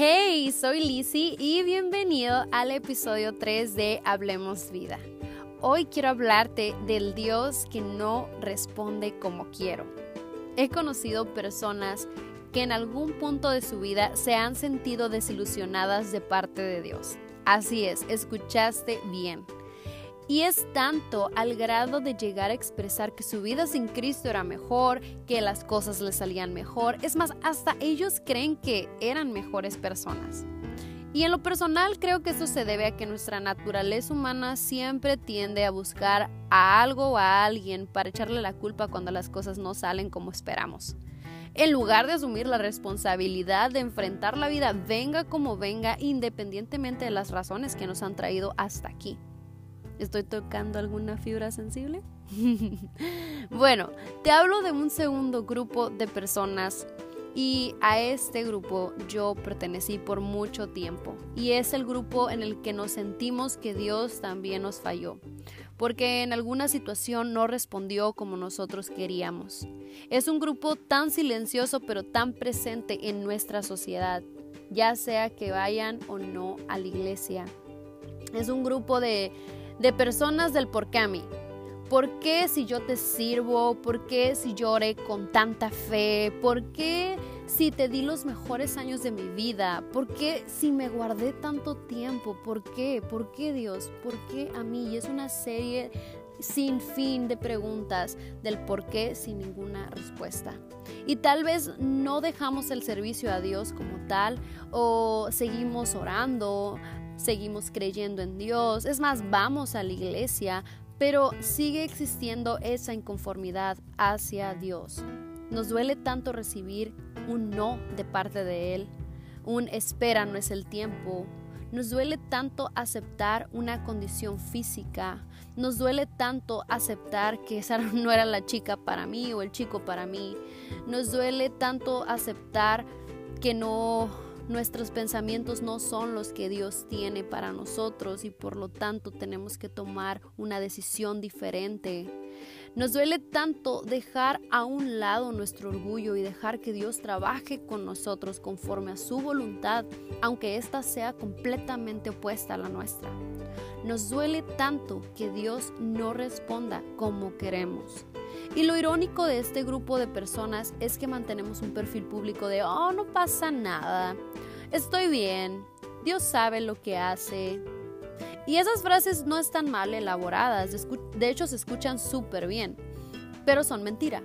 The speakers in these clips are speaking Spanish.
Hey, soy Lizzie y bienvenido al episodio 3 de Hablemos Vida. Hoy quiero hablarte del Dios que no responde como quiero. He conocido personas que en algún punto de su vida se han sentido desilusionadas de parte de Dios. Así es, escuchaste bien. Y es tanto al grado de llegar a expresar que su vida sin Cristo era mejor, que las cosas le salían mejor. Es más, hasta ellos creen que eran mejores personas. Y en lo personal creo que esto se debe a que nuestra naturaleza humana siempre tiende a buscar a algo o a alguien para echarle la culpa cuando las cosas no salen como esperamos. En lugar de asumir la responsabilidad de enfrentar la vida venga como venga, independientemente de las razones que nos han traído hasta aquí. ¿Estoy tocando alguna fibra sensible? bueno, te hablo de un segundo grupo de personas y a este grupo yo pertenecí por mucho tiempo y es el grupo en el que nos sentimos que Dios también nos falló porque en alguna situación no respondió como nosotros queríamos. Es un grupo tan silencioso pero tan presente en nuestra sociedad, ya sea que vayan o no a la iglesia. Es un grupo de de personas del por qué a mí. ¿Por qué si yo te sirvo? ¿Por qué si lloré con tanta fe? ¿Por qué si te di los mejores años de mi vida? ¿Por qué si me guardé tanto tiempo? ¿Por qué? ¿Por qué Dios? ¿Por qué a mí? Y es una serie sin fin de preguntas del por qué sin ninguna respuesta. Y tal vez no dejamos el servicio a Dios como tal o seguimos orando, seguimos creyendo en Dios, es más, vamos a la iglesia, pero sigue existiendo esa inconformidad hacia Dios. Nos duele tanto recibir un no de parte de Él, un espera no es el tiempo. Nos duele tanto aceptar una condición física. Nos duele tanto aceptar que esa no era la chica para mí o el chico para mí. Nos duele tanto aceptar que no Nuestros pensamientos no son los que Dios tiene para nosotros y por lo tanto tenemos que tomar una decisión diferente. Nos duele tanto dejar a un lado nuestro orgullo y dejar que Dios trabaje con nosotros conforme a su voluntad, aunque ésta sea completamente opuesta a la nuestra. Nos duele tanto que Dios no responda como queremos. Y lo irónico de este grupo de personas es que mantenemos un perfil público de, oh, no pasa nada, estoy bien, Dios sabe lo que hace. Y esas frases no están mal elaboradas, de hecho se escuchan súper bien, pero son mentira.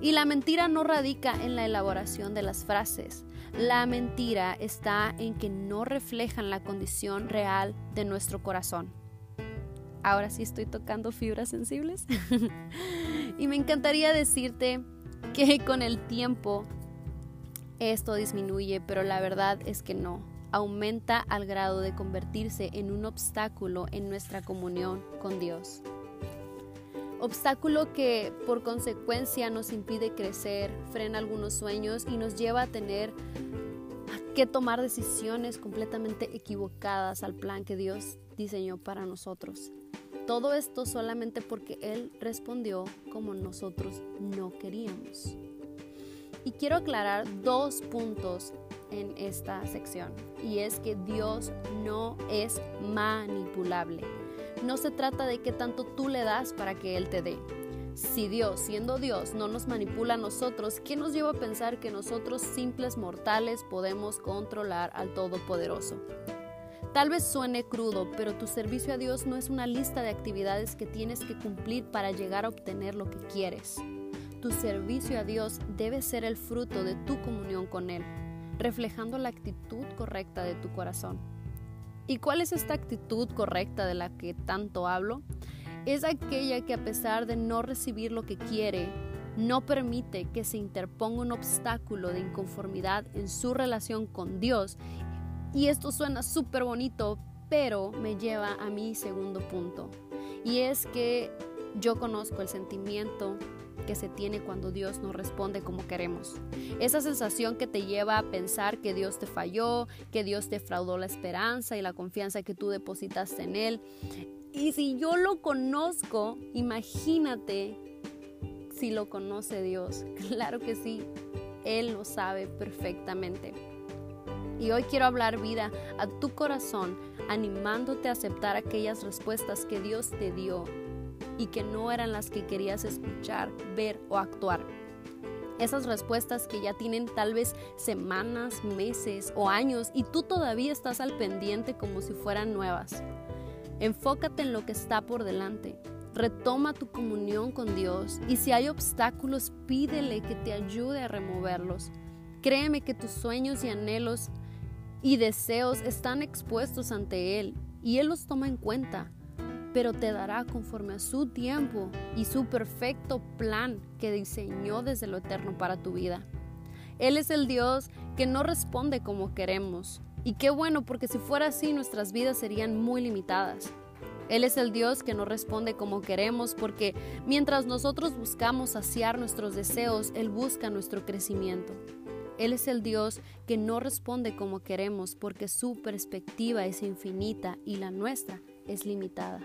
Y la mentira no radica en la elaboración de las frases. La mentira está en que no reflejan la condición real de nuestro corazón. Ahora sí estoy tocando fibras sensibles. y me encantaría decirte que con el tiempo esto disminuye, pero la verdad es que no. Aumenta al grado de convertirse en un obstáculo en nuestra comunión con Dios. Obstáculo que por consecuencia nos impide crecer, frena algunos sueños y nos lleva a tener que tomar decisiones completamente equivocadas al plan que Dios diseñó para nosotros. Todo esto solamente porque Él respondió como nosotros no queríamos. Y quiero aclarar dos puntos en esta sección. Y es que Dios no es manipulable. No se trata de qué tanto tú le das para que Él te dé. Si Dios, siendo Dios, no nos manipula a nosotros, ¿qué nos lleva a pensar que nosotros, simples mortales, podemos controlar al Todopoderoso? Tal vez suene crudo, pero tu servicio a Dios no es una lista de actividades que tienes que cumplir para llegar a obtener lo que quieres. Tu servicio a Dios debe ser el fruto de tu comunión con Él, reflejando la actitud correcta de tu corazón. ¿Y cuál es esta actitud correcta de la que tanto hablo? Es aquella que a pesar de no recibir lo que quiere, no permite que se interponga un obstáculo de inconformidad en su relación con Dios. Y esto suena súper bonito, pero me lleva a mi segundo punto. Y es que yo conozco el sentimiento que se tiene cuando Dios no responde como queremos. Esa sensación que te lleva a pensar que Dios te falló, que Dios te fraudó la esperanza y la confianza que tú depositaste en Él. Y si yo lo conozco, imagínate si lo conoce Dios. Claro que sí, Él lo sabe perfectamente. Y hoy quiero hablar vida a tu corazón, animándote a aceptar aquellas respuestas que Dios te dio y que no eran las que querías escuchar, ver o actuar. Esas respuestas que ya tienen tal vez semanas, meses o años y tú todavía estás al pendiente como si fueran nuevas. Enfócate en lo que está por delante. Retoma tu comunión con Dios y si hay obstáculos, pídele que te ayude a removerlos. Créeme que tus sueños y anhelos y deseos están expuestos ante Él y Él los toma en cuenta pero te dará conforme a su tiempo y su perfecto plan que diseñó desde lo eterno para tu vida. Él es el Dios que no responde como queremos. Y qué bueno, porque si fuera así nuestras vidas serían muy limitadas. Él es el Dios que no responde como queremos porque mientras nosotros buscamos saciar nuestros deseos, Él busca nuestro crecimiento. Él es el Dios que no responde como queremos porque su perspectiva es infinita y la nuestra es limitada.